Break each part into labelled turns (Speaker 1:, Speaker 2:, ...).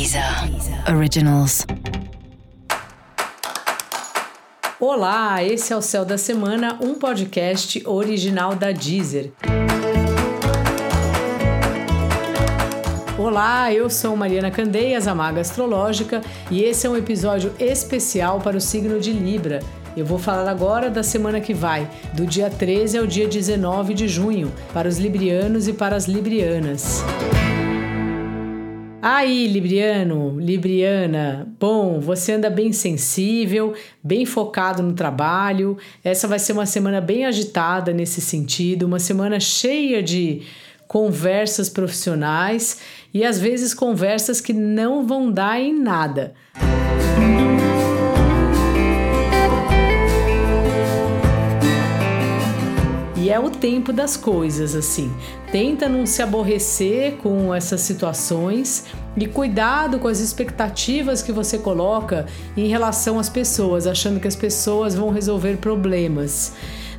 Speaker 1: Deezer Originals.
Speaker 2: Olá, esse é o Céu da Semana, um podcast original da Deezer. Olá, eu sou Mariana Candeias, a Maga Astrológica, e esse é um episódio especial para o signo de Libra. Eu vou falar agora da semana que vai, do dia 13 ao dia 19 de junho, para os librianos e para as librianas. Aí, Libriano, Libriana, bom, você anda bem sensível, bem focado no trabalho. Essa vai ser uma semana bem agitada nesse sentido, uma semana cheia de conversas profissionais e às vezes conversas que não vão dar em nada. É o tempo das coisas, assim. Tenta não se aborrecer com essas situações e cuidado com as expectativas que você coloca em relação às pessoas, achando que as pessoas vão resolver problemas.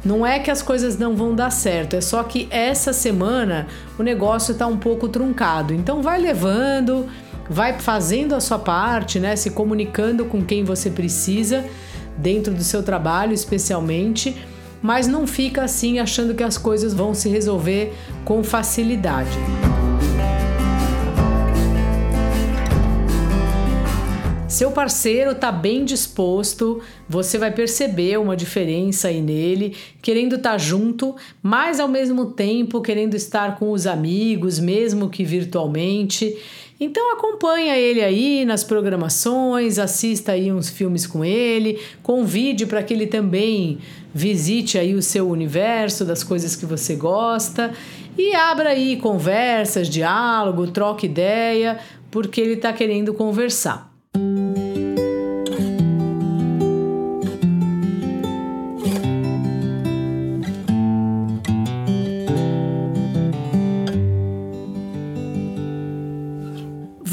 Speaker 2: Não é que as coisas não vão dar certo, é só que essa semana o negócio está um pouco truncado. Então vai levando, vai fazendo a sua parte, né? Se comunicando com quem você precisa dentro do seu trabalho, especialmente mas não fica assim achando que as coisas vão se resolver com facilidade. Seu parceiro está bem disposto, você vai perceber uma diferença aí nele, querendo estar tá junto, mas ao mesmo tempo querendo estar com os amigos, mesmo que virtualmente. Então acompanha ele aí nas programações, assista aí uns filmes com ele, convide para que ele também visite aí o seu universo das coisas que você gosta e abra aí conversas, diálogo, troque ideia, porque ele está querendo conversar.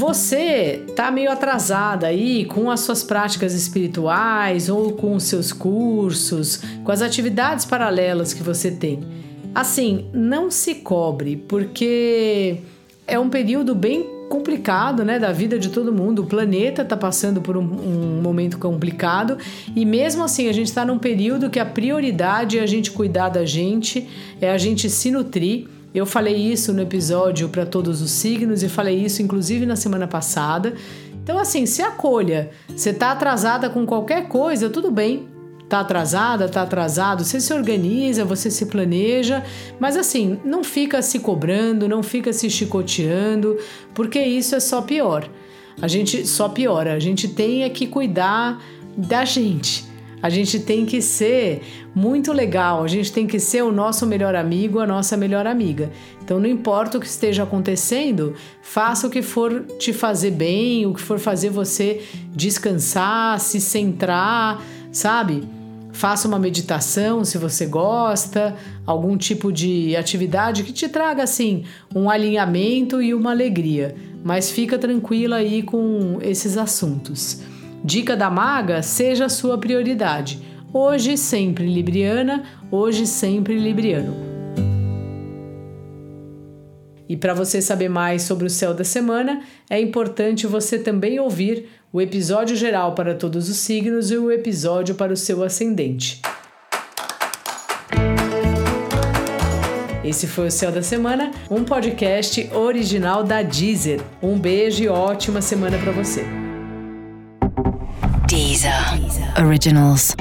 Speaker 2: Você tá meio atrasada aí com as suas práticas espirituais ou com os seus cursos, com as atividades paralelas que você tem. Assim, não se cobre, porque é um período bem complicado, né, da vida de todo mundo. O planeta está passando por um, um, momento complicado e mesmo assim a gente está num período que a prioridade é a gente cuidar da gente, é a gente se nutrir eu falei isso no episódio para todos os signos e falei isso inclusive na semana passada. Então, assim, se acolha. Você tá atrasada com qualquer coisa, tudo bem. Tá atrasada, tá atrasado, você se organiza, você se planeja, mas assim, não fica se cobrando, não fica se chicoteando, porque isso é só pior. A gente só piora. A gente tem é que cuidar da gente. A gente tem que ser muito legal, a gente tem que ser o nosso melhor amigo, a nossa melhor amiga. Então, não importa o que esteja acontecendo, faça o que for te fazer bem, o que for fazer você descansar, se centrar, sabe? Faça uma meditação se você gosta, algum tipo de atividade que te traga assim um alinhamento e uma alegria. Mas fica tranquila aí com esses assuntos. Dica da maga: seja a sua prioridade. Hoje sempre libriana, hoje sempre libriano. E para você saber mais sobre o céu da semana, é importante você também ouvir o episódio geral para todos os signos e o episódio para o seu ascendente. Esse foi o Céu da Semana, um podcast original da Deezer. Um beijo e ótima semana para você.
Speaker 1: Deezer. Originals.